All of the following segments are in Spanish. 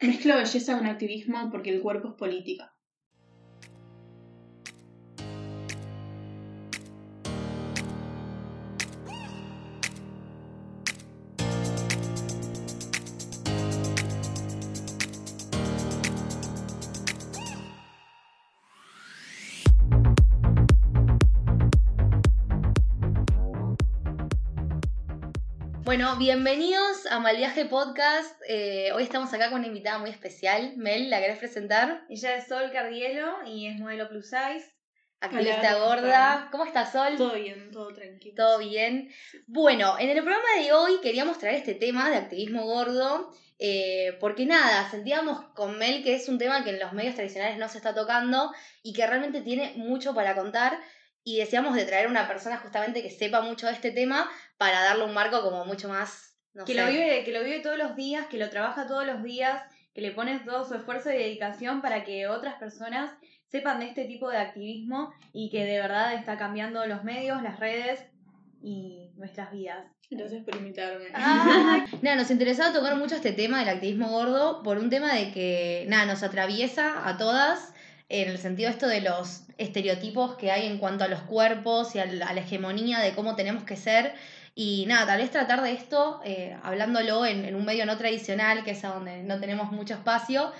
Mezclo belleza con activismo porque el cuerpo es política. Bueno, bienvenidos a Malviaje Podcast. Eh, hoy estamos acá con una invitada muy especial. Mel, ¿la querés presentar? Ella es Sol Cardielo y es modelo plus size. Activista Hola, ¿cómo gorda. ¿Cómo estás, Sol? Todo bien, todo tranquilo. ¿Todo bien? Bueno, en el programa de hoy queríamos traer este tema de activismo gordo, eh, porque nada, sentíamos con Mel que es un tema que en los medios tradicionales no se está tocando y que realmente tiene mucho para contar y deseamos de traer una persona justamente que sepa mucho de este tema para darle un marco como mucho más, no que, sé. lo vive, que lo vive todos los días, que lo trabaja todos los días, que le pone todo su esfuerzo y dedicación para que otras personas sepan de este tipo de activismo y que de verdad está cambiando los medios, las redes y nuestras vidas. Gracias por invitarme. Ah, nada, nos interesaba tocar mucho este tema del activismo gordo por un tema de que, nada, nos atraviesa a todas en el sentido esto de los estereotipos que hay en cuanto a los cuerpos y a la, hegemonía de cómo tenemos que ser. Y nada, tal vez tratar de esto, eh, hablándolo en, un medio no tradicional, que es donde no tenemos mucho espacio,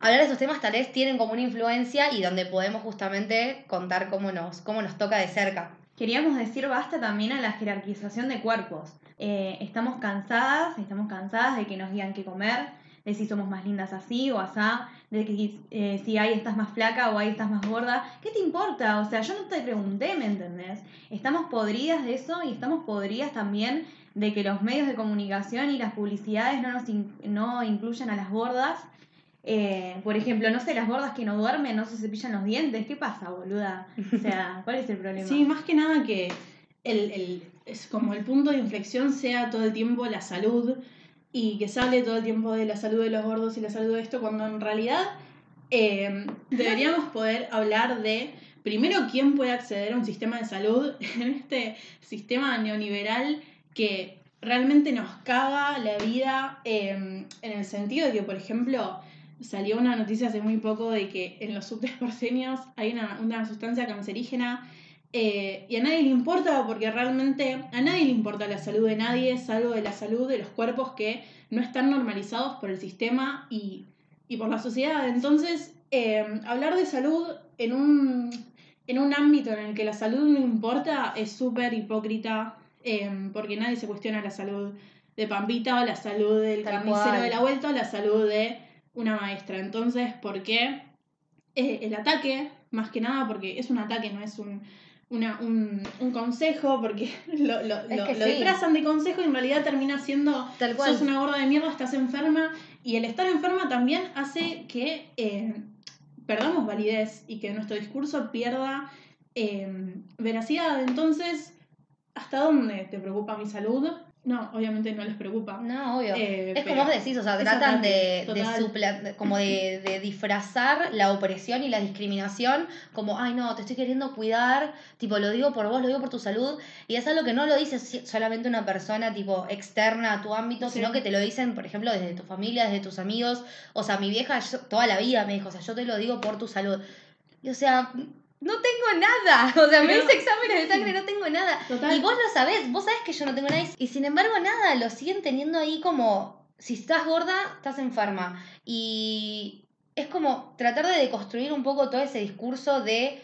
hablar de estos temas tal vez tienen como una influencia y donde podemos justamente contar cómo nos, cómo nos toca de cerca. Queríamos decir basta también a la jerarquización de cuerpos. Eh, estamos cansadas, estamos cansadas de que nos digan qué comer, de si somos más lindas así o asá, de que eh, si ahí estás más flaca o ahí estás más gorda. ¿Qué te importa? O sea, yo no te pregunté, ¿me entendés? Estamos podridas de eso y estamos podridas también de que los medios de comunicación y las publicidades no nos in- no incluyan a las gordas. Eh, por ejemplo, no sé, las gordas que no duermen, no se cepillan los dientes. ¿Qué pasa, boluda? O sea, ¿cuál es el problema? Sí, más que nada que el, el- es como el punto de inflexión sea todo el tiempo la salud y que se hable todo el tiempo de la salud de los gordos y la salud de esto, cuando en realidad eh, deberíamos poder hablar de, primero, quién puede acceder a un sistema de salud en este sistema neoliberal que realmente nos caga la vida eh, en el sentido de que, por ejemplo, salió una noticia hace muy poco de que en los subtes hay una, una sustancia cancerígena eh, y a nadie le importa porque realmente a nadie le importa la salud de nadie, salvo de la salud de los cuerpos que no están normalizados por el sistema y, y por la sociedad. Entonces, eh, hablar de salud en un, en un ámbito en el que la salud no importa es súper hipócrita eh, porque nadie se cuestiona la salud de Pampita o la salud del Tal carnicero cual. de la vuelta o la salud de una maestra. Entonces, ¿por qué el ataque? Más que nada porque es un ataque, no es un, una- un, un consejo, porque lo, lo, lo- que lo sí. disfrazan de consejo y en realidad termina siendo Tal cual. sos una gorda de mierda, estás enferma. Y el estar enferma también hace que eh, perdamos validez y que nuestro discurso pierda eh, veracidad. Entonces, ¿hasta dónde te preocupa mi salud? No, obviamente no les preocupa. No, obvio. Eh, es como vos decís, o sea, tratan de, de, supla- como de, de disfrazar la opresión y la discriminación como, ay no, te estoy queriendo cuidar, tipo, lo digo por vos, lo digo por tu salud, y es algo que no lo dice solamente una persona, tipo, externa a tu ámbito, Sí. sino que te lo dicen, por ejemplo, desde tu familia, desde tus amigos, o sea, mi vieja yo- toda la vida me dijo, o sea, yo te lo digo por tu salud, y o sea... No tengo nada, o sea, me hice exámenes de sangre, no tengo nada. Total. Y vos lo sabés, vos sabés que yo no tengo nada. Y sin embargo, nada, lo siguen teniendo ahí como, si estás gorda, estás enferma. Y es como tratar de deconstruir un poco todo ese discurso de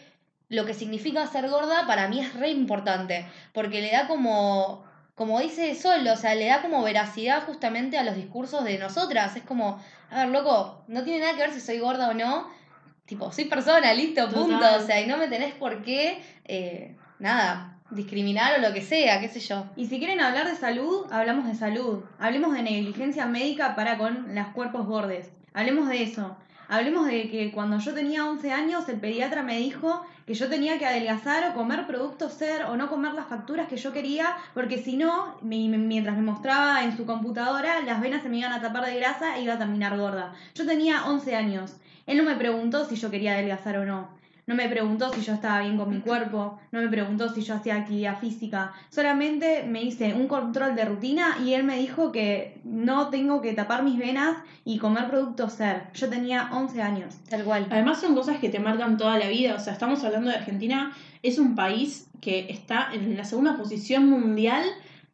lo que significa ser gorda, para mí es re importante. Porque le da como, como dice Sol, o sea, le da como veracidad justamente a los discursos de nosotras. Es como, a ver, loco, no tiene nada que ver si soy gorda o no. Tipo, soy persona, listo, punto. Total. O sea, y no me tenés por qué, eh, nada, discriminar o lo que sea, qué sé yo. Y si quieren hablar de salud, hablamos de salud. Hablemos de negligencia médica para con los cuerpos gordes. Hablemos de eso. Hablemos de que cuando yo tenía 11 años el pediatra me dijo que yo tenía que adelgazar o comer productos ser o no comer las facturas que yo quería porque si no, mi- mientras me mostraba en su computadora, las venas se me iban a tapar de grasa e iba a terminar gorda. Yo tenía 11 años. Él no me preguntó si yo quería adelgazar o no. no me preguntó si yo estaba bien con mi cuerpo, no me preguntó si yo hacía actividad física, solamente me hice un control de rutina y él me dijo que no tengo que tapar mis venas y comer productos ser. Yo tenía 11 años. Tal cual. Además son cosas que te marcan toda la vida, o sea, estamos hablando de Argentina, es un país que está en la segunda posición mundial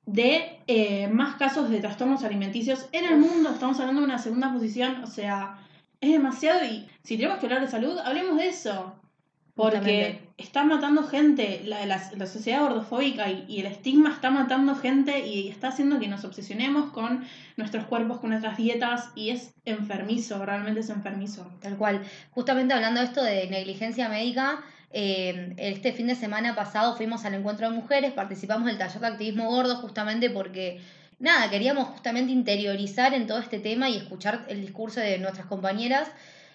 de eh, más casos de trastornos alimenticios en el mundo, estamos hablando de una segunda posición, o sea, es demasiado y si tenemos que hablar de salud, hablemos de eso. Porque está matando gente, la, la, la sociedad gordofóbica y, y el estigma está matando gente y está haciendo que nos obsesionemos con nuestros cuerpos, con nuestras dietas y es enfermizo, realmente es enfermizo. Tal cual. Justamente hablando de esto de negligencia médica, eh, este fin de semana pasado fuimos al encuentro de mujeres, participamos del taller de activismo gordo justamente porque, nada, queríamos justamente interiorizar en todo este tema y escuchar el discurso de nuestras compañeras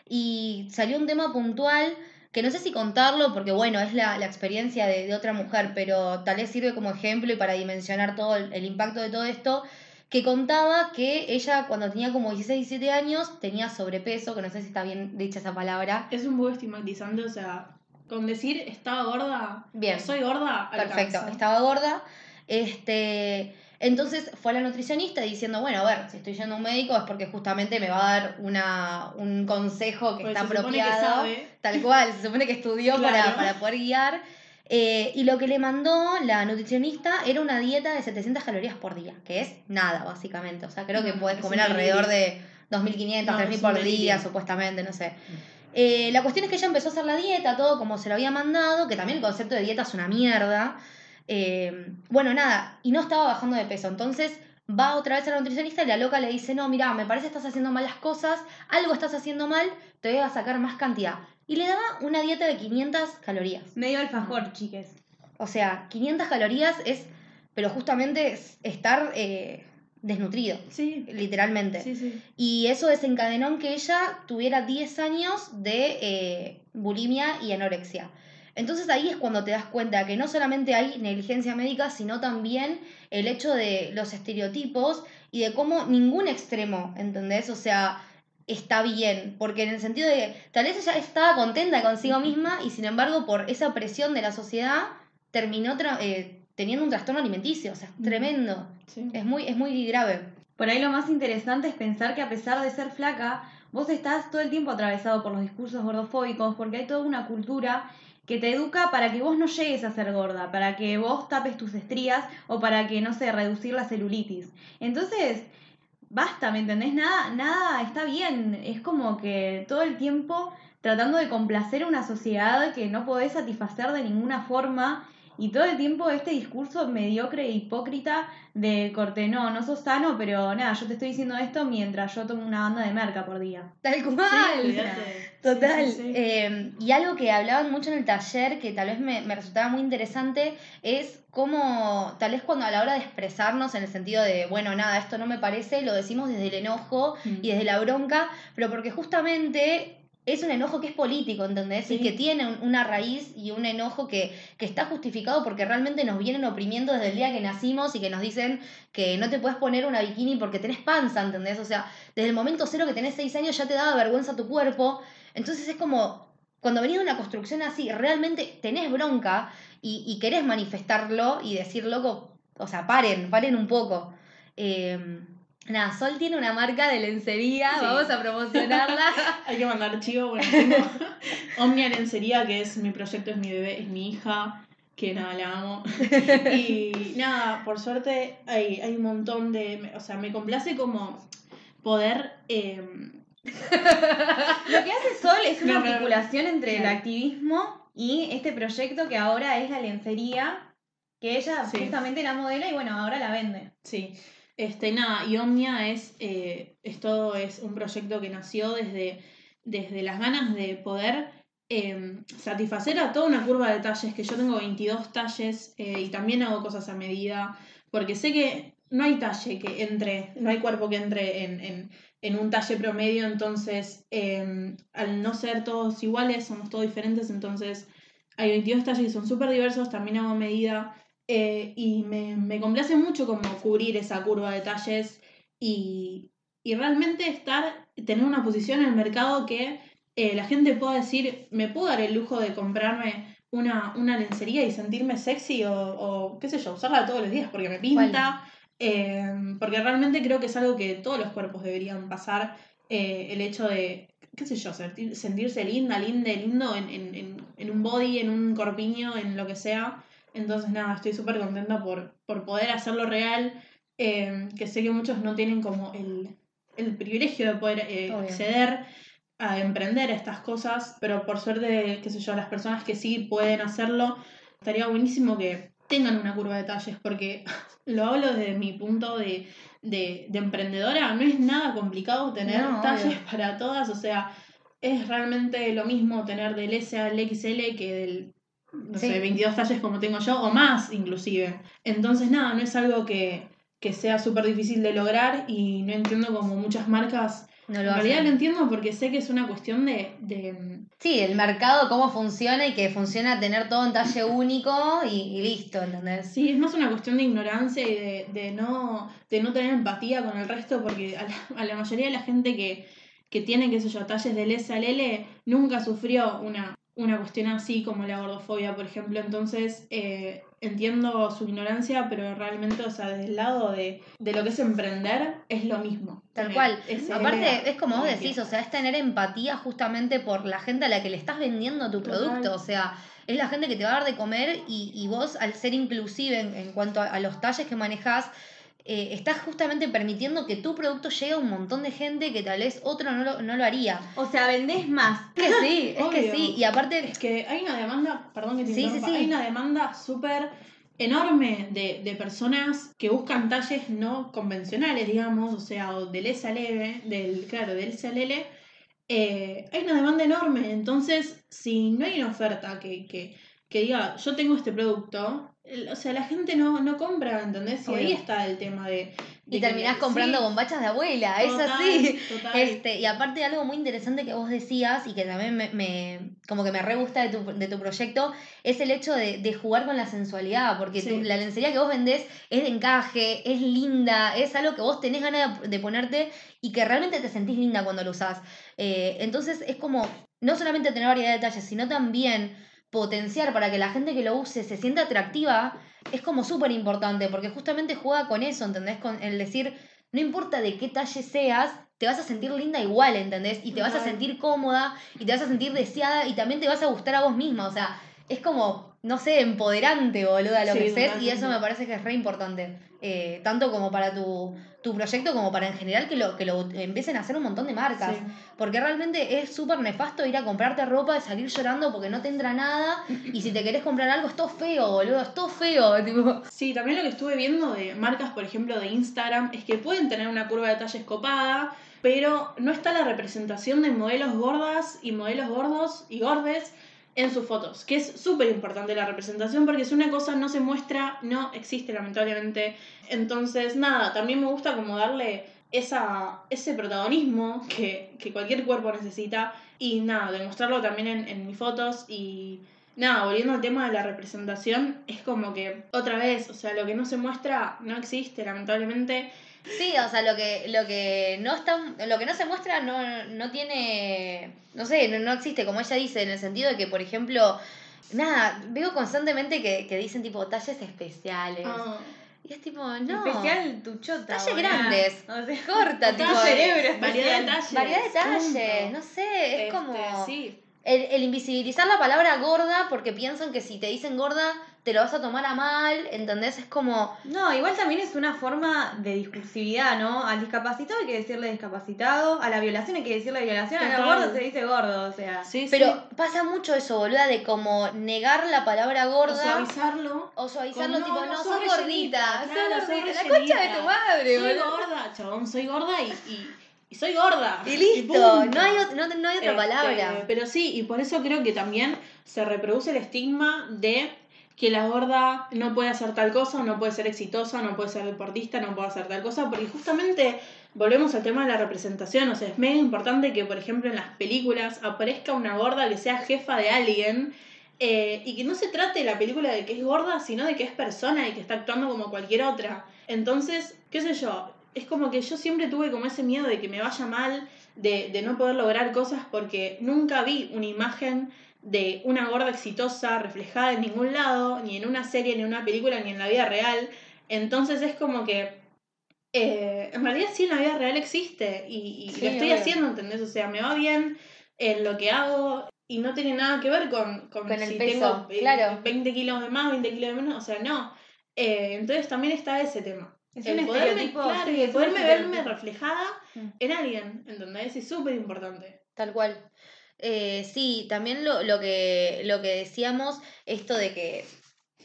y salió un tema puntual que no sé si contarlo porque bueno, es la, la experiencia de, de otra mujer, pero tal vez sirve como ejemplo y para dimensionar todo el, el impacto de todo esto, que contaba que ella cuando tenía como 16, 17 años tenía sobrepeso, que no sé si está bien dicha esa palabra. Es un poco estigmatizante, o sea, con decir estaba gorda, Bien. soy gorda, Perfecto, alcanza. estaba gorda. Este, entonces fue a la nutricionista diciendo, bueno, a ver, si estoy yendo a un médico es porque justamente me va a dar una, un consejo que Porque está se que apropiado. sabe. Tal cual, se supone que estudió para, Claro. para poder guiar. Eh, y lo que le mandó la nutricionista era una dieta de 700 calorías por día, que es nada, básicamente. O sea, creo que puedes es comer alrededor de 2.500, No, 3.000 es por día, supuestamente, no sé. Eh, la cuestión es que ella empezó a hacer la dieta, todo como se lo había mandado, que también el concepto de dieta es una mierda. Eh, bueno, nada, y no estaba bajando de peso. Entonces va otra vez a la nutricionista y la loca le dice, no, mira, me parece que estás haciendo malas cosas, algo estás haciendo mal, te voy a sacar más cantidad. Y le daba una dieta de 500 calorías. Medio alfajor, chiques. O sea, 500 calorías es, pero justamente es estar eh, desnutrido, Sí, literalmente. sí, sí. Y eso desencadenó en que ella tuviera 10 años de eh, bulimia y anorexia. Entonces ahí es cuando te das cuenta que no solamente hay negligencia médica, sino también el hecho de los estereotipos y de cómo ningún extremo, ¿entendés? O sea, está bien, porque en el sentido de, tal vez ella estaba contenta consigo misma y sin embargo por esa presión de la sociedad terminó eh, teniendo un trastorno alimenticio, o sea, es tremendo, sí. es muy, es muy grave. Por ahí lo más interesante es pensar que a pesar de ser flaca, vos estás todo el tiempo atravesado por los discursos gordofóbicos, porque hay toda una cultura que te educa para que vos no llegues a ser gorda, para que vos tapes tus estrías o para que, no sé, reducir la celulitis. Entonces, basta, ¿me entendés? Nada, nada está bien. Es como que todo el tiempo tratando de complacer a una sociedad que no podés satisfacer de ninguna forma. Y todo el tiempo este discurso mediocre e hipócrita de corte, no, no sos sano, pero nada, yo te estoy diciendo esto mientras yo tomo una banda de merca por día. Tal cual. Total. Sí, sí, sí. Eh, y algo que hablaban mucho en el taller, que tal vez me, me resultaba muy interesante, es cómo, tal vez cuando a la hora de expresarnos en el sentido de, bueno, nada, esto no me parece, lo decimos desde el enojo Mm. y desde la bronca, pero porque justamente es un enojo que es político, ¿entendés? Y que tiene un- una raíz y un enojo que, que está justificado porque realmente nos vienen oprimiendo desde el día que nacimos y que nos dicen que no te puedes poner una bikini porque tenés panza, ¿entendés? O sea, desde el momento cero que tenés seis años ya te daba vergüenza tu cuerpo. Entonces es como, cuando venís de una construcción así, realmente tenés bronca y, y querés manifestarlo y decir, loco, o sea, paren, paren un poco. Eh, nada, Sol tiene una marca de lencería, Sí. vamos a promocionarla. Hay que mandar chivo, bueno, tengo Omnia Lencería, que es mi proyecto, es mi bebé, es mi hija, que nada, la amo. Y nada, por suerte hay, hay un montón de, o sea, me complace como poder... eh, Lo que hace Sol es una No, articulación entre el activismo y este proyecto que ahora es la lencería, que ella Sí. justamente la modela y bueno, ahora la vende. Sí, este, nada, y Omnia es, eh, es todo, es un proyecto que nació desde, desde las ganas de poder eh, satisfacer a toda una curva de talles, que yo tengo 22 talles eh, y también hago cosas a medida, porque sé que no hay talle que entre, no hay cuerpo que entre en, en, un talle promedio, entonces eh, al no ser todos iguales, somos todos diferentes, entonces hay 22 talles que son súper diversos, también hago medida. Eh, y me, me complace mucho como cubrir esa curva de talles y, y realmente estar, tener una posición en el mercado que eh, la gente pueda decir, me puedo dar el lujo de comprarme una, una lencería y sentirme sexy o, o, qué sé yo, usarla todos los días porque me pinta. Eh, porque realmente creo que es algo que todos los cuerpos deberían pasar. el hecho de, qué sé yo, sentir- sentirse linda, linda, lindo en, en, en, en un body, en un corpiño, en lo que sea. Entonces, nada, estoy súper contenta por, por poder hacerlo real. eh, que sé que muchos no tienen como el, el privilegio de poder eh, acceder a emprender estas cosas, pero por suerte, qué sé yo, las personas que sí pueden hacerlo, estaría buenísimo que tengan una curva de talles, porque lo hablo desde mi punto de, de, de emprendedora, no es nada complicado tener No, talles obvio. para todas, o sea, es realmente lo mismo tener del S al XL que del, no Sí. sé, 22 talles como tengo yo, o más inclusive. Entonces, nada, no es algo que, que sea súper difícil de lograr y no entiendo como muchas marcas No en lo realidad hacen. lo entiendo porque sé que es una cuestión de, de- Sí, el mercado, cómo funciona y que funciona tener todo en talle único y, y listo, ¿entendés? Sí, es más una cuestión de ignorancia y de, de no, de no tener empatía con el resto porque a la, a la mayoría de la gente que, que tiene, qué sé yo, talles del S al L nunca sufrió una, una cuestión así como la gordofobia, por ejemplo. Entonces eh, entiendo su ignorancia, pero realmente, o sea, desde el lado de, de lo que es emprender, es lo mismo. Tal Tener cual. Aparte, es como vos decís, o sea, es tener empatía justamente por la gente a la que le estás vendiendo tu Total. producto. O sea, es la gente que te va a dar de comer y, y vos, al ser inclusive en, en cuanto a, a los talles que manejás, eh, estás justamente permitiendo que tu producto llegue a un montón de gente que tal vez otro no lo, no lo haría. O sea, vendés más. Es que sí, es que sí. Y aparte, Es que hay una demanda, perdón que te Sí, sí, interrumpa, sí. hay una demanda súper enorme de, de personas que buscan talles no convencionales, digamos, o sea, o del S al L, del, claro, del S al L, eh, hay una demanda enorme. Entonces, si no hay una oferta que, que, que diga, yo tengo este producto, o sea, la gente no, no compra, ¿entendés? Y ahí está el tema de... de y que- terminás comprando sí, bombachas de abuela, es total, así. total. Este, y aparte algo muy interesante que vos decías y que también me, me- como que me re gusta de tu, de tu proyecto, es el hecho de, de jugar con la sensualidad, porque Sí. la lencería que vos vendés es de encaje, es linda, es algo que vos tenés ganas de, de ponerte y que realmente te sentís linda cuando lo usás. Eh, entonces es como no solamente tener variedad de detalles, sino también potenciar para que la gente que lo use se sienta atractiva, es como súper importante, porque justamente juega con eso, ¿entendés? Con el decir, no importa de qué talle seas, te vas a sentir linda igual, ¿entendés? Y te vas a sentir cómoda y te vas a sentir deseada y también te vas a gustar a vos misma, o sea, es como, no sé, empoderante, boluda, lo Sí, que sé, y eso me parece que es re importante, eh, tanto como para tu, tu proyecto como para en general que lo, que lo empiecen a hacer un montón de marcas. Sí. Porque realmente es súper nefasto ir a comprarte ropa y salir llorando porque no te entra nada. Y si te querés comprar algo, es todo feo, boludo. Es todo feo. Tipo. Sí, también lo que estuve viendo de marcas, por ejemplo, de Instagram, es que pueden tener una curva de talles copada, pero no está la representación de modelos gordas y modelos gordos y gordes en sus fotos, que es súper importante la representación porque si una cosa no se muestra, no existe lamentablemente. Entonces, nada, también me gusta como darle esa, ese protagonismo que, que cualquier cuerpo necesita y nada, demostrarlo también en, en mis fotos y nada, volviendo al tema de la representación, es como que otra vez, o sea, lo que no se muestra no existe, lamentablemente. Sí, o sea, lo que, lo que no está, lo que no se muestra no, no tiene. No sé, no, no existe, como ella dice, en el sentido de que, por ejemplo. Nada, veo constantemente que, que dicen tipo talles especiales. Ah, Y es tipo, no. Especial tu chota. Talles grandes. O sea, Corta, tipo. Cerebro variedad de talles. Variedad de talles, punto. no sé, es Este, como. Sí, El, el invisibilizar la palabra gorda porque piensan que si te dicen gorda te lo vas a tomar a mal, ¿entendés? Es como, No, igual también es una forma de discursividad, ¿no? Al discapacitado hay que decirle discapacitado, a la violación hay que decirle violación, a los gordos se dice gordo, o sea. sí, pero sí. pasa mucho eso, boluda, de como negar la palabra O gorda suavizarlo. o suavizarlo, Con, no, tipo, no, no, sos sos rellenita, gordita, claro, sos sos gordita, la rellenita. concha de tu madre, Soy boludo. gorda, chabón, soy gorda y, y, y soy gorda. Y listo, no hay, no, no hay otra Este, palabra. Pero sí, y por eso creo que también se reproduce el estigma de que la gorda no puede hacer tal cosa, no puede ser exitosa, no puede ser deportista, no puede hacer tal cosa, porque justamente volvemos al tema de la representación, o sea, es mega importante que, por ejemplo, en las películas aparezca una gorda que sea jefa de alguien. eh, y que no se trate de la película de que es gorda, sino de que es persona y que está actuando como cualquier otra. Entonces, qué sé yo, es como que yo siempre tuve como ese miedo de que me vaya mal de, de no poder lograr cosas porque nunca vi una imagen de una gorda exitosa reflejada en ningún lado, ni en una serie, ni en una película, ni en la vida real. Entonces es como que eh, en realidad sí en la vida real existe y, y Sí, lo estoy obvio. haciendo, ¿entendés? O sea, me va bien en lo que hago y no tiene nada que ver con, con, Con el si peso, tengo eh, claro. 20 kilos de más, 20 kilos de menos, o sea, no. Eh, entonces también está ese tema. Es el un poderme, estereotipo, claro, sí, y el es un poderme verme reflejada Mm. en alguien, ¿entendés? Es súper importante. Tal cual. Eh, sí, también lo, lo que, lo que decíamos, esto de que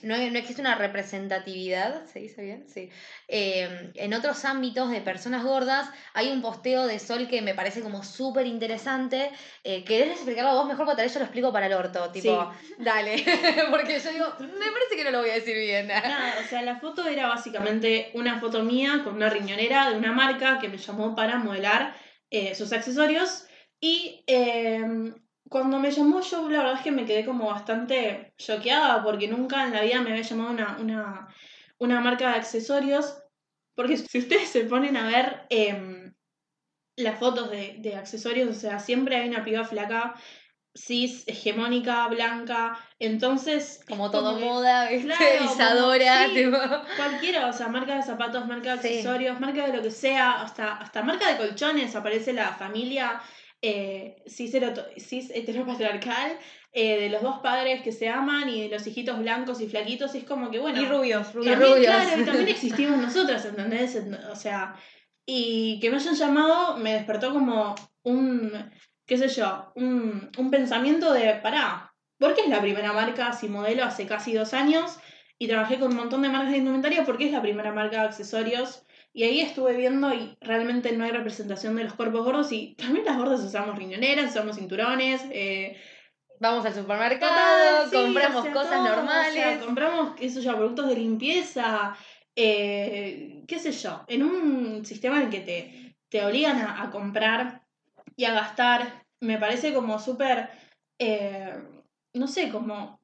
no, no existe una representatividad, ¿se dice bien? Sí. Eh, en otros ámbitos de personas gordas hay un posteo de Sol que me parece como súper interesante. Eh, ¿Querés explicarlo vos mejor? Porque tal vez yo lo explico para el orto, tipo, dale, porque yo digo, me parece que no lo voy a decir bien. Nada, o sea, la foto era básicamente una foto mía con una riñonera de una marca que me llamó para modelar eh, sus accesorios. Y eh, cuando me llamó, yo la verdad es que me quedé como bastante choqueada porque nunca en la vida me había llamado una, una, una marca de accesorios. Porque si ustedes se ponen a ver em, las fotos de, de accesorios, o sea, siempre hay una piba flaca, cis, hegemónica, blanca. Entonces. Como todo que- moda, ¿viste? Claro, como- Isadora, sí. tipo. Cualquiera, o sea, marca de zapatos, marca de Sí. accesorios, marca de lo que sea, hasta, hasta marca de colchones, aparece la familia eh, cis, heteropatriarcal eh, de los dos padres que se aman y de los hijitos blancos y flaquitos, y es como que bueno. Y rubios, rubios. también, rubios. claro, y también existimos nosotras, ¿entendés? O sea, y que me hayan llamado me despertó como un, qué sé yo, un, un pensamiento de, pará, ¿por qué es la primera marca si modelo hace casi dos años? Y trabajé con un montón de marcas de indumentaria porque es la primera marca de accesorios. Y ahí estuve viendo y realmente no hay representación de los cuerpos gordos y también las gordas usamos riñoneras, usamos cinturones, eh, Vamos al supermercado, sí, compramos o sea, cosas todo, o sea, normales. compramos, qué sé yo, productos de limpieza, eh, qué sé yo, en un sistema en el que te, te obligan a, a comprar y a gastar, me parece como súper, eh, no sé, como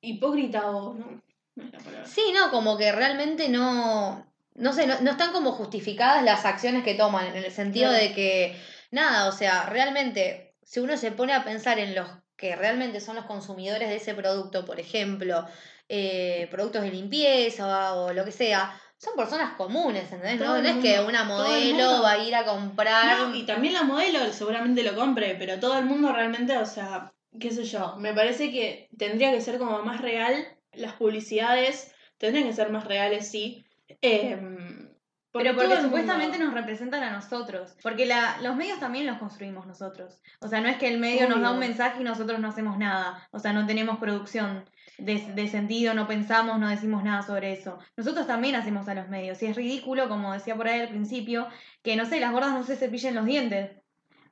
hipócrita o... No, no es la palabra. Sí, no, como que realmente no, no sé, no, no están como justificadas las acciones que toman, en el sentido Claro. de que, nada, o sea, realmente, si uno se pone a pensar en los que realmente son los consumidores de ese producto, por ejemplo, eh, productos de limpieza o, lo que sea, son personas comunes, ¿entendés? Todo No, es que una modelo va a ir a comprar... No, y también la modelo seguramente lo compre, pero todo el mundo realmente, o sea, qué sé yo, me parece que tendría que ser como más real, las publicidades tendrían que ser más reales, sí. Em, Pero porque mundo- supuestamente nos representan a nosotros. Porque la, los medios también los construimos nosotros. O sea, no es que el medio nos da un mensaje y nosotros no hacemos nada. O sea, no tenemos producción de, de sentido, no pensamos, no decimos nada sobre eso. Nosotros también hacemos a los medios. Y es ridículo, como decía por ahí al principio, que no sé, las gordas no se cepillen los dientes.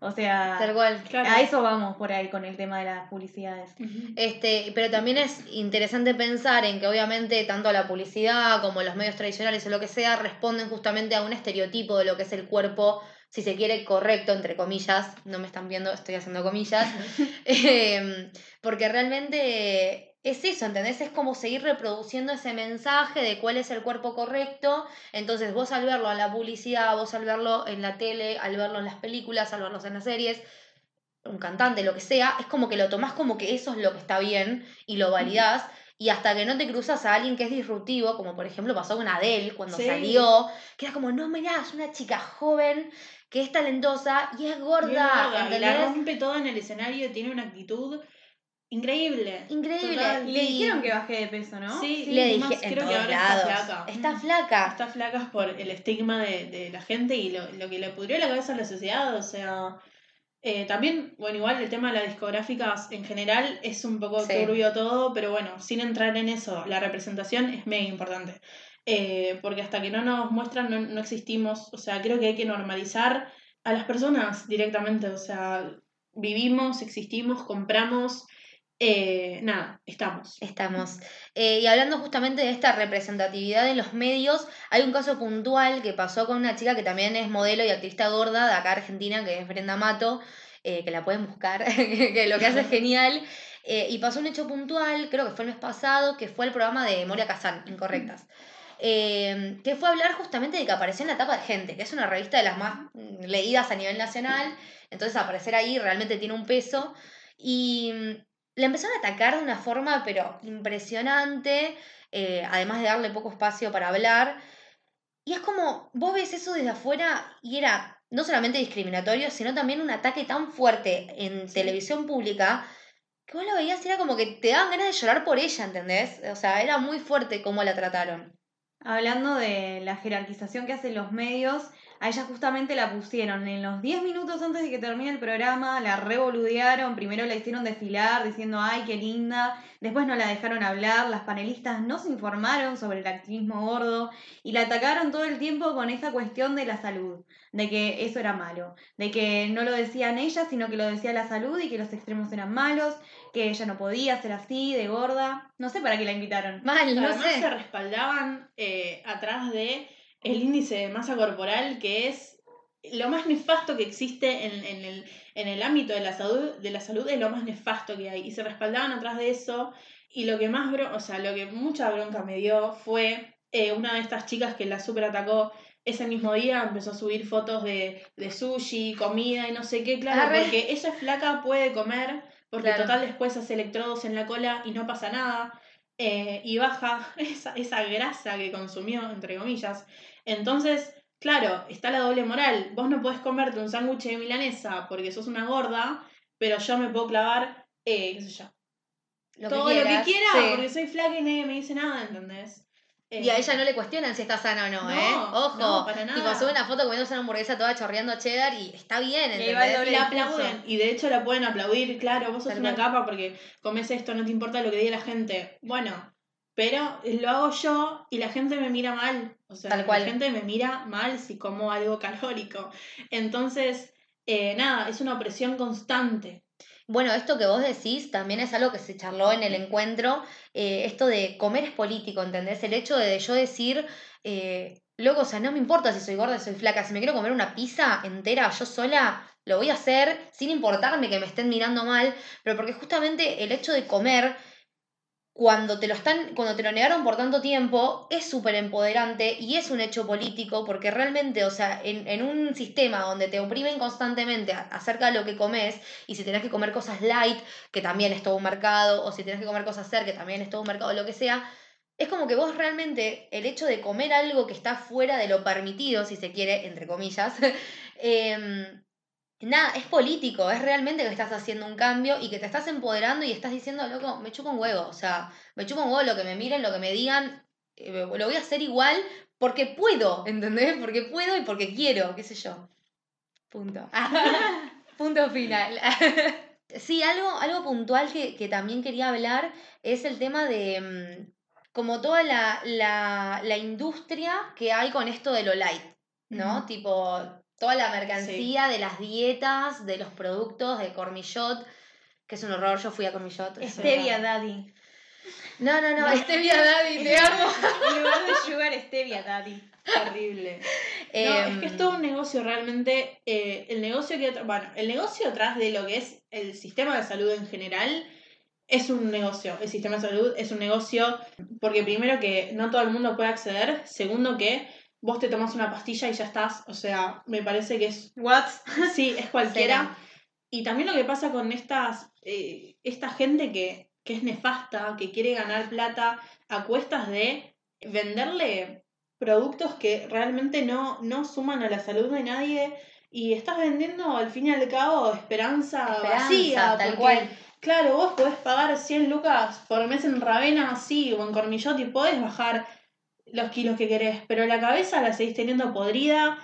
O sea, Tal cual. Claro. a eso vamos por ahí con el tema de las publicidades. Este, pero también es interesante pensar en que obviamente tanto la publicidad como los medios tradicionales o lo que sea responden justamente a un estereotipo de lo que es el cuerpo, si se quiere, correcto, entre comillas. No me están viendo, estoy haciendo comillas. Em, porque realmente es eso, ¿entendés? Es como seguir reproduciendo ese mensaje de cuál es el cuerpo correcto. Entonces vos al verlo en la publicidad, vos al verlo en la tele, al verlo en las películas, al verlo en las series, un cantante, lo que sea, es como que lo tomás como que eso es lo que está bien y lo validás. Y hasta que no te cruzas a alguien que es disruptivo, como por ejemplo pasó con Adele cuando Sí. salió, que era como, no, mirá, es una chica joven que es talentosa y es gorda. Y es gorda, y la rompe toda en el escenario, tiene una actitud increíble. Increíble. Total. Y le dijeron que bajé de peso, ¿no? Sí, Le más, dije en creo que todos ahora lados. está flaca. Está flaca. Está flaca por el estigma de, de la gente y lo, lo que le pudrió la cabeza a la sociedad, o sea... eh, también, bueno, igual el tema de las discográficas en general es un poco Sí. turbio todo, pero bueno, sin entrar en eso, la representación es mega importante. Eh, porque hasta que no nos muestran no, no existimos, o sea, creo que hay que normalizar a las personas directamente, o sea, vivimos, existimos, compramos, eh, nada, estamos. Estamos. Eh, y hablando justamente de esta representatividad en los medios, hay un caso puntual que pasó con una chica que también es modelo y activista gorda de acá Argentina, que es Brenda Mato, eh, que la pueden buscar, que lo que hace es genial. Y pasó un hecho puntual, creo que fue el mes pasado, que fue el programa de Moria Kazan, Incorrectas. que fue hablar justamente de que apareció en la tapa de Gente, que es una revista de las más mm, leídas a nivel nacional, entonces aparecer ahí realmente tiene un peso. Y mm, le empezaron a atacar de una forma, pero impresionante, eh, además de darle poco espacio para hablar. Y es como, vos ves eso desde afuera y era no solamente discriminatorio, sino también un ataque tan fuerte en televisión pública que vos lo veías y era como que te daban ganas de llorar por ella, ¿entendés? O sea, era muy fuerte cómo la trataron. Hablando de la jerarquización que hacen los medios, a ella justamente la pusieron en los 10 minutos antes de que termine el programa, la revoludearon, primero la hicieron desfilar diciendo, ay, qué linda, después no la dejaron hablar, las panelistas no se informaron sobre el activismo gordo y la atacaron todo el tiempo con esa cuestión de la salud, de que eso era malo, de que no lo decían ellas, sino que lo decía la salud y que los extremos eran malos, que ella no podía ser así, de gorda, no sé para qué la invitaron. Mal, no Además sé. se respaldaban eh, atrás de el índice de masa corporal, que es lo más nefasto que existe en, en el, en el ámbito de la salud, de la salud es lo más nefasto que hay. Y se respaldaban atrás de eso. Y lo que más bro- o sea, lo que mucha bronca me dio fue eh, una de estas chicas que la super atacó ese mismo día, empezó a subir fotos de, de sushi, comida y no sé qué, claro, Arre. porque ella flaca puede comer, porque Claro. total después hace electrodos en la cola y no pasa nada eh, y baja esa, esa grasa que consumió, entre comillas. Entonces, claro, está la doble moral. Vos no podés comerte un sándwich de milanesa porque sos una gorda, pero yo me puedo clavar, eh, qué sé yo, Lo todo que lo que quieras, quiera sí. porque soy flaca y nadie me dice nada, ¿entendés? Y a Eh, ella no le cuestionan si está sana o no, No, ¿eh? Ojo. no, para nada. Tipo, sube una foto comiéndose una hamburguesa toda chorreando cheddar y está bien, ¿entendés? Y la aplauden, y de hecho la pueden aplaudir, claro, vos sos Tal una capa porque comes esto, no te importa lo que diga la gente. Bueno, pero lo hago yo y la gente me mira mal. O sea, Tal cual. la gente me mira mal si como algo calórico. Entonces, eh, nada, es una opresión constante. Bueno, esto que vos decís también es algo que se charló en el encuentro, eh, esto de comer es político, ¿entendés? El hecho de yo decir, eh, loco, o sea, no me importa si soy gorda, si soy flaca, si me quiero comer una pizza entera yo sola, lo voy a hacer sin importarme que me estén mirando mal, pero porque justamente el hecho de comer cuando te lo están, cuando te lo negaron por tanto tiempo, es súper empoderante y es un hecho político, porque realmente, o sea, en, en un sistema donde te oprimen constantemente acerca de lo que comes, y si tenés que comer cosas light, que también es todo un mercado, o si tenés que comer cosas ser, que también es todo un mercado, lo que sea, es como que vos realmente, el hecho de comer algo que está fuera de lo permitido, si se quiere, entre comillas, em, Nada, es político, es realmente que estás haciendo un cambio y que te estás empoderando y estás diciendo, loco, me chupa un huevo, o sea, me chupa un huevo lo que me miren, lo que me digan, eh, lo voy a hacer igual porque puedo, ¿entendés? Porque puedo y porque quiero, qué sé yo. Punto. Punto final. sí, algo, algo puntual que, que también quería hablar es el tema de mm, como toda la, la, la industria que hay con esto de lo light, ¿no? Tipo, toda la mercancía de las dietas, de los productos, de Cormillot, que es un horror, yo fui a Cormillot. Stevia. Daddy. No, no, no, No. Stevia Daddy, te amo. En lugar de Sugar, Stevia Daddy. Terrible. No, Em, es que es todo un negocio realmente. eh, el negocio que. Bueno, el negocio atrás de lo que es el sistema de salud en general es un negocio. El sistema de salud es un negocio porque, primero, que no todo el mundo puede acceder. Segundo, que vos te tomas una pastilla y ya estás. O sea, me parece que es. What? Sí, es cualquiera. Y también lo que pasa con estas. eh, esta gente que, que es nefasta, que quiere ganar plata a cuestas de venderle productos que realmente no, no suman a la salud de nadie y estás vendiendo al fin y al cabo esperanza, Esperanza, vacía. tal porque, cual. Claro, vos podés pagar 100 lucas por mes en Ravena, sí, o en Cormillot y podés bajar los kilos que querés, pero la cabeza la seguís teniendo podrida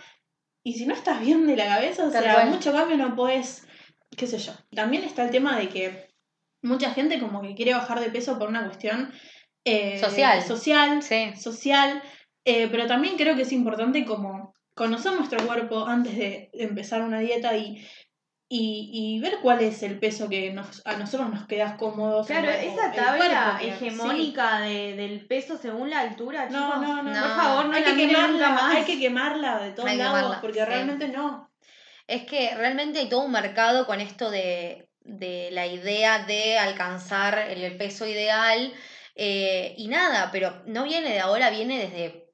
y si no estás bien de la cabeza, o Tal sea, cual. mucho cambio no podés, qué sé yo. También está el tema de que mucha gente como que quiere bajar de peso por una cuestión eh, Social. social, Sí. social, eh, pero también creo que es importante como conocer nuestro cuerpo antes de empezar una dieta y, y, y ver cuál es el peso que nos, a nosotros nos queda cómodo. Claro, esa tabla cuerpo hegemónica de, del peso según la altura, No, chicos. no, no, no. Por favor, no hay, la que quemarla, más. hay que quemarla de todos lados, quemarla, porque sí. realmente no. Es que realmente hay todo un mercado con esto de, de la idea de alcanzar el peso ideal. eh, y nada, pero no viene de ahora, viene desde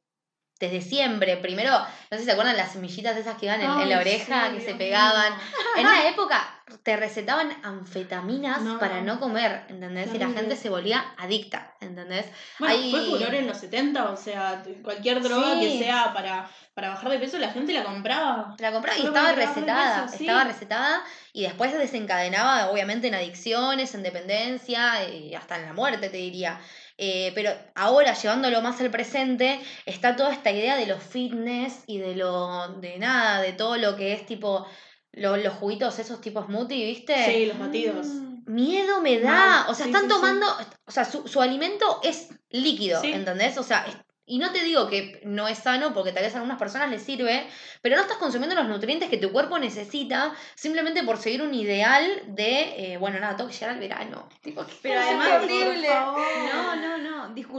desde siempre. Primero, no sé si se acuerdan las semillitas esas que iban en, en la oreja, sí, que se pegaban. mío. En una época te recetaban anfetaminas No. para no comer, ¿entendés? Y la gente se volvía adicta, ¿entendés? Bueno, Hay- fue furor en los 70, o sea, cualquier droga Sí. que sea para, para bajar de peso, la gente la compraba. La compraba y estaba de recetada, peso, sí. estaba recetada y después desencadenaba obviamente en adicciones, en dependencia y hasta en la muerte, te diría. Eh, pero ahora, llevándolo más al presente, está toda esta idea de los fitness y de lo, de nada, de todo lo que es tipo, lo- los juguitos esos tipos smoothie, ¿viste? Sí, los batidos. Miedo me da. Mal, O sea, sí, están sí, sí. tomando. O sea, su, su alimento es líquido. ¿entendés? O sea, es- y no te digo que no es sano porque tal vez a algunas personas les sirve, pero no estás consumiendo los nutrientes que tu cuerpo necesita simplemente por seguir un ideal de, eh, bueno, nada, tengo que llegar al verano. Tipo, Pero además, horrible. por favor. No,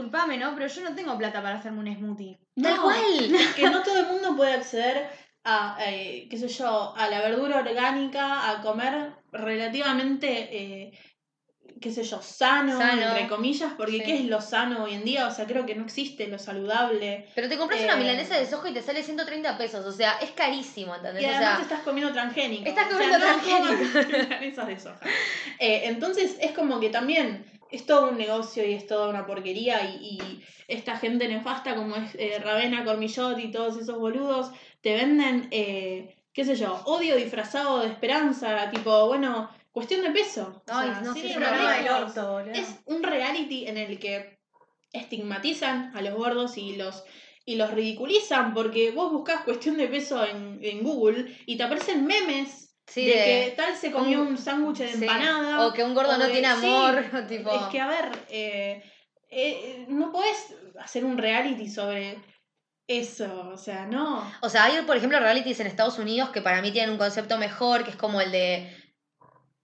no, no. Pero yo no tengo plata para hacerme un smoothie. Tal No, cual. Es que no todo el mundo puede acceder a, eh, qué sé yo, a la verdura orgánica, a comer relativamente, eh, qué sé yo, sano, Sano. entre comillas, porque Sí. ¿qué es lo sano hoy en día? O sea, creo que no existe lo saludable. Pero te compras una Eh, milanesa de soja y te sale 130 pesos. O sea, es carísimo, ¿entendés? Y O además sea, te estás comiendo transgénico. Estás o sea, comiendo no milanesas de soja. Entonces es como que también es todo un negocio y es toda una porquería y, y esta gente nefasta como es eh, Ravena, Cormillot y todos esos boludos te venden, eh, qué sé yo, odio disfrazado de esperanza, tipo, bueno, cuestión de peso. O Ay, sea, no, sí, orto. Es un reality en el que estigmatizan a los gordos y los y los ridiculizan porque vos buscas cuestión de peso en, en Google y te aparecen memes sí, de, de- que tal se comió un- un sándwich de sí. empanada. O que un gordo no tiene sí, amor. tipo... Es que, a ver, eh, eh, no podés hacer un reality sobre eso, o sea, no. O sea, hay, por ejemplo, realities en Estados Unidos que para mí tienen un concepto mejor, que es como el de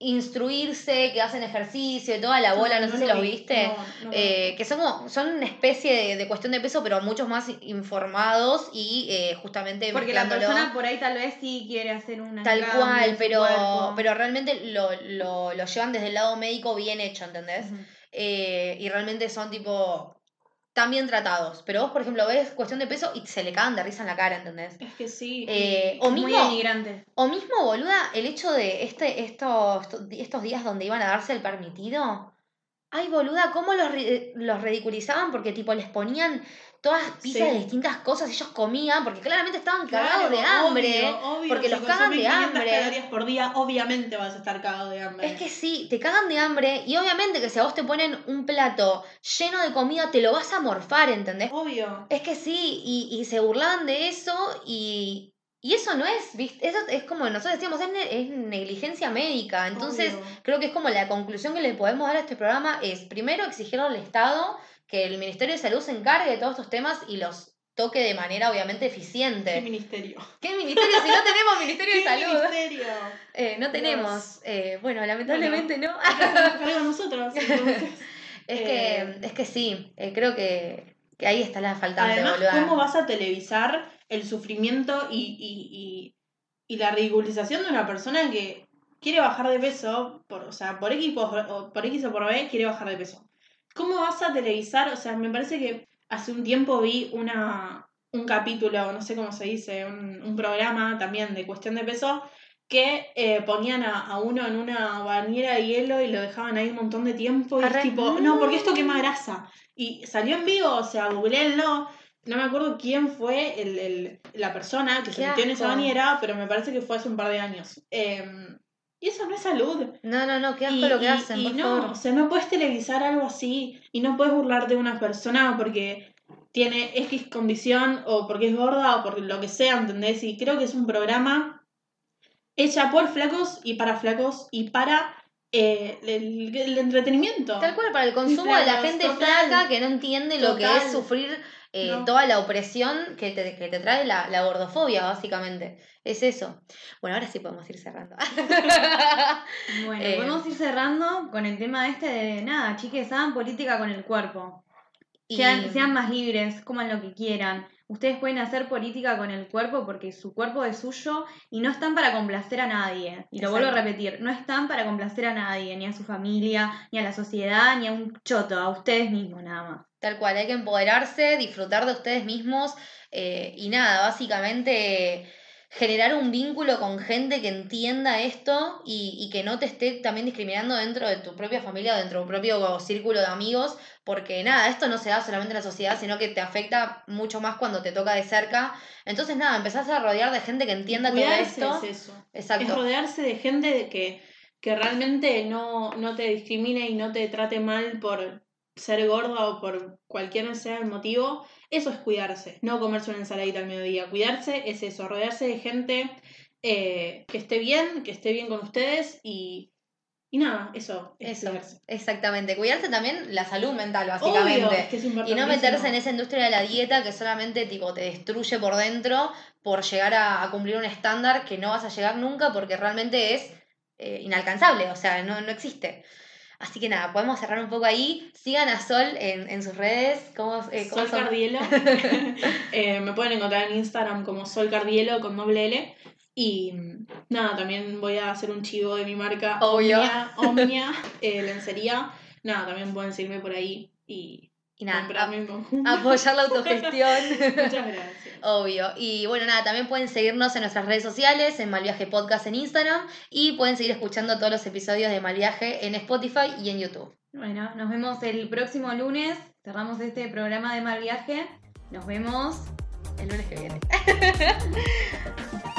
instruirse, que hacen ejercicio y toda la bola, no, sé si lo los vi, viste. no, Eh, que son como, son una especie de, de cuestión de peso, pero muchos más informados y eh, justamente Porque la persona por ahí tal vez sí quiere hacer una Tal cual, pero, cuerpo. pero realmente lo, lo, lo llevan desde el lado médico bien hecho, ¿entendés? Eh, y realmente son tipo tan bien tratados. Pero vos, por ejemplo, ves cuestión de peso y se le cagan de risa en la cara, ¿entendés? Es que sí. Eh, o Es muy mismo, denigrante. o mismo, boluda, el hecho de este, estos, estos días donde iban a darse el permitido. Ay, boluda, cómo los, los ridiculizaban porque tipo les ponían todas pizzas Sí. de distintas cosas ellos comían porque claramente estaban Claro, cagados de hambre. obvio, obvio, porque si los cagan de 500 hambre. calorías por día, obviamente vas a estar cagado de hambre. Es que sí, te cagan de hambre y obviamente que si a vos te ponen un plato lleno de comida te lo vas a morfar, ¿entendés? Obvio. Es que sí, y, y se burlaban de eso y, y eso no es, ¿viste? Eso es como nosotros decíamos, es, ne- es negligencia médica. Entonces, Obvio. creo que es como la conclusión que le podemos dar a este programa es, primero, exigir al Estado que el Ministerio de Salud se encargue de todos estos temas y los toque de manera obviamente ¿Qué eficiente. ministerio? ¿Qué ministerio si no tenemos Ministerio de ¿Qué Salud? ministerio? Eh, no tenemos. Eh, bueno, lamentablemente no. Cargo nosotros. entonces. Es Eh, que, es que sí, eh, creo que, que ahí está la faltante, Además, boluda. ¿cómo vas a televisar el sufrimiento y, y, y, y la ridiculización de una persona que quiere bajar de peso, por, o sea, por X, por, o por X o por B, quiere bajar de peso? ¿Cómo vas a televisar? O sea, me parece que hace un tiempo vi una, un capítulo, no sé cómo se dice, un, un programa también de cuestión de peso, que eh, ponían a, a uno en una bañera de hielo y lo dejaban ahí un montón de tiempo y es tipo, no, porque esto quema grasa. Y salió en vivo, o sea, googleenlo. No me acuerdo quién fue el, el- la persona que se metió en esa bañera, pero me parece que fue hace un par de años. Eh, y eso no es salud. No, no, no, qué asco Y, lo que y- hacen, y por no, favor. o sea, no puedes televisar algo así y no puedes burlarte de una persona porque tiene X condición o porque es gorda o por lo que sea, ¿entendés? Y creo que es un programa hecha por flacos y para flacos y para eh, el, el entretenimiento. Tal cual, para el consumo de la gente total. flaca que no entiende lo que es sufrir eh, No. toda la opresión que te, que te trae la, la gordofobia, básicamente. Es eso. Bueno, ahora sí podemos ir cerrando. Bueno, Eh, podemos ir cerrando con el tema este de nada, chiques, hagan política con el cuerpo. Y- Sean, sean más libres, coman lo que quieran. Ustedes pueden hacer política con el cuerpo porque su cuerpo es suyo y no están para complacer a nadie. Y lo vuelvo a repetir, no están para complacer a nadie, ni a su familia, ni a la sociedad, ni a un choto, a ustedes mismos nada más. Tal cual, hay que empoderarse, disfrutar de ustedes mismos, Eh, y nada, básicamente generar un vínculo con gente que entienda esto y, y, que no te esté también discriminando dentro de tu propia familia o dentro de tu propio círculo de amigos, porque nada, esto no se da solamente en la sociedad, sino que te afecta mucho más cuando te toca de cerca. Entonces nada, empezás a rodear de gente que entienda todo esto. Es eso. Exacto. Es rodearse de gente que, que realmente no, no te discrimine y no te trate mal por ser gorda o por cualquier sea el motivo, eso es cuidarse, no comerse una ensaladita al mediodía. Cuidarse es eso, rodearse de gente eh, que esté bien, que esté bien con ustedes y, y nada, eso. Es Eso, cuidarse. exactamente. Cuidarse también la salud mental, básicamente. Obvio, es que es Y no meterse en esa industria de la dieta que solamente tipo, te destruye por dentro por llegar a, a cumplir un estándar que no vas a llegar nunca porque realmente es eh, inalcanzable, o sea, no, no existe. Así que nada, podemos cerrar un poco ahí. Sigan a Sol en, en sus redes. ¿Cómo, eh, cómo Sol son? Cardielo. Eh, me pueden encontrar en Instagram como Sol Cardielo con doble L. Y mm, nada, también voy a hacer un chivo de mi marca Obvio. Omnia, Omnia eh, lencería. Nada, también pueden seguirme por ahí y Y nada, a- apoyar la autogestión. Muchas gracias. Obvio. Y bueno, nada, también pueden seguirnos en nuestras redes sociales, en Malviaje Podcast en Instagram, y pueden seguir escuchando todos los episodios de Malviaje en Spotify y en YouTube. Bueno, nos vemos el próximo lunes. Cerramos este programa de mal viaje. Nos vemos. El lunes que viene.